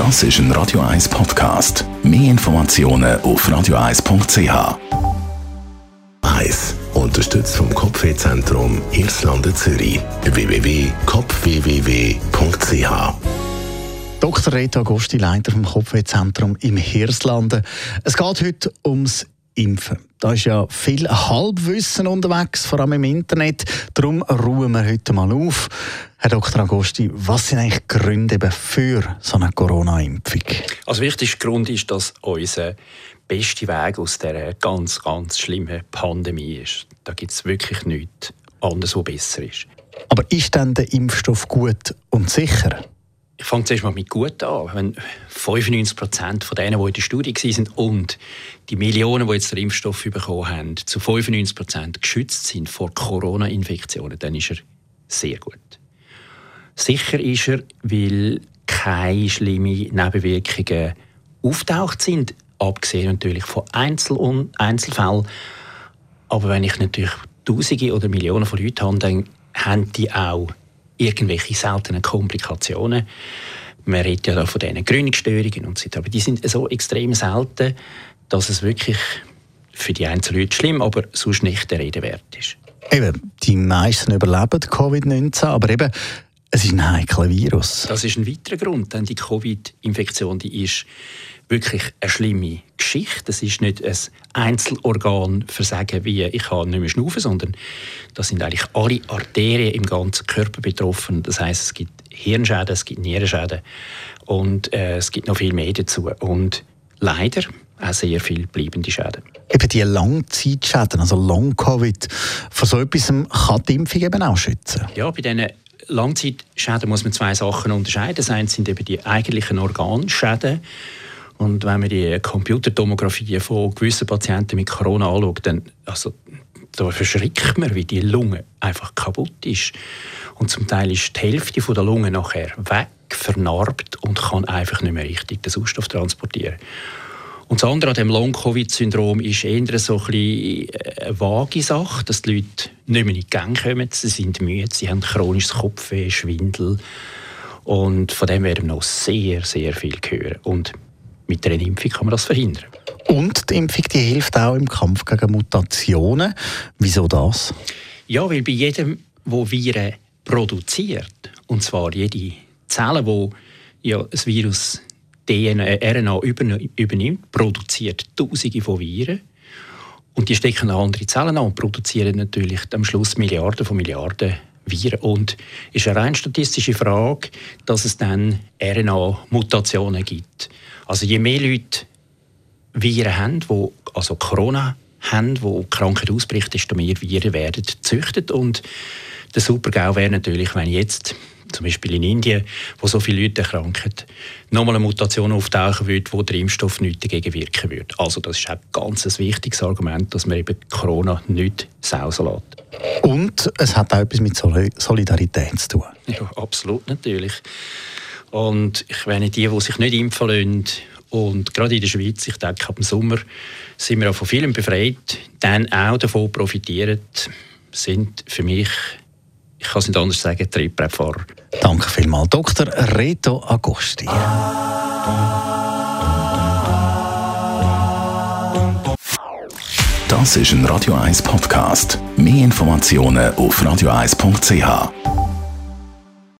Das ist ein Radio 1 Podcast. Mehr Informationen auf radio1.ch. 1. Unterstützt vom Kopfwehzentrum Irlande Zürich. www.kopfwww.ch Dr. Reto Agosti, Leiter vom Kopfwehzentrum im Hirslanden. Es geht heute ums Impfen. Da ist ja viel Halbwissen unterwegs, vor allem im Internet. Darum ruhen wir heute mal auf. Herr Dr. Agosti, was sind eigentlich die Gründe für so eine Corona-Impfung? Also wichtigster Grund ist, dass unser beste Weg aus dieser ganz, ganz schlimmen Pandemie ist. Da gibt es wirklich nichts anderes, was besser ist. Aber ist denn der Impfstoff gut und sicher? Ich fange zuerst mal mit gut an. Wenn 95 Prozent von denen, die in der Studie waren und die Millionen, die jetzt den Impfstoff bekommen haben, zu 95 Prozent geschützt sind vor Corona-Infektionen, dann ist er sehr gut. Sicher ist er, weil keine schlimmen Nebenwirkungen auftaucht sind, abgesehen natürlich von Einzel Einzelfällen. Aber wenn ich natürlich Tausende oder Millionen von Leuten habe, dann haben die auch irgendwelche seltenen Komplikationen. Man redet ja da von diesen Gründungsstörungen und so aber die sind so extrem selten, dass es wirklich für die einzelnen Leute schlimm, aber sonst nicht der Rede wert ist. Eben, die meisten überleben Covid-19, aber eben, es ist ein heikler Virus. Das ist ein weiterer Grund, denn die Covid-Infektion, die ist wirklich eine schlimme Geschichte. Das ist nicht ein Einzelorganversagen wie ich kann nicht mehr schnaufen, sondern da sind eigentlich alle Arterien im ganzen Körper betroffen. Das heißt, es gibt Hirnschäden, es gibt Nierenschäden und äh, es gibt noch viel mehr dazu. Und leider auch sehr viele bleibende Schäden. Eben die Langzeitschäden, also Long-Covid, von so etwas kann die Impfung eben auch schützen? Ja, bei diesen Langzeitschäden muss man zwei Sachen unterscheiden. Das eine sind eben die eigentlichen Organschäden. Und wenn man die Computertomographie von gewissen Patienten mit Corona anschaut, dann also, da verschrickt man, wie die Lunge einfach kaputt ist. Und zum Teil ist die Hälfte der Lunge nachher weg, vernarbt und kann einfach nicht mehr richtig den Sauerstoff transportieren. Und das andere an dem Long-Covid-Syndrom ist eher so bisschen eine vage Sache, dass die Leute nicht mehr in die Gänge kommen, sie sind müde, sie haben chronisches Kopfweh, Schwindel. Und von dem werden wir noch sehr, sehr viel hören. Und mit einer Impfung kann man das verhindern. Und die Impfung die hilft auch im Kampf gegen Mutationen. Wieso das? Ja, weil bei jedem, wo Viren produziert, und zwar jede Zelle, wo ja das Virus DNA, RNA übernimmt, produziert Tausende von Viren. Und die stecken andere Zellen an und produzieren natürlich am Schluss Milliarden von Milliarden Viren. Und es ist eine rein statistische Frage, dass es dann RNA-Mutationen gibt. Also je mehr Leute Viren haben, die, also Corona haben, wo die Krankheit ausbricht, desto mehr Viren werden gezüchtet. Und der Supergau wäre natürlich, wenn jetzt zum Beispiel in Indien, wo so viele Leute erkranken, nochmal eine Mutation auftauchen würde, wo der Impfstoff nichts dagegen wirken würde. Also das ist auch ein ganz wichtiges Argument, dass man eben Corona nicht sausen lässt. Und es hat auch etwas mit Solidarität zu tun. Ja, absolut natürlich. Und ich meine, die, die sich nicht impfen lassen, und gerade in der Schweiz, ich denke, ab dem Sommer sind wir auch von vielem befreit, dann auch davon profitieren, sind für mich ich kann es nicht anders sagen, Triebrettfahrer. Danke vielmals, Dr. Reto Agosti. Das ist ein Radio 1 Podcast. Mehr Informationen auf radio1.ch.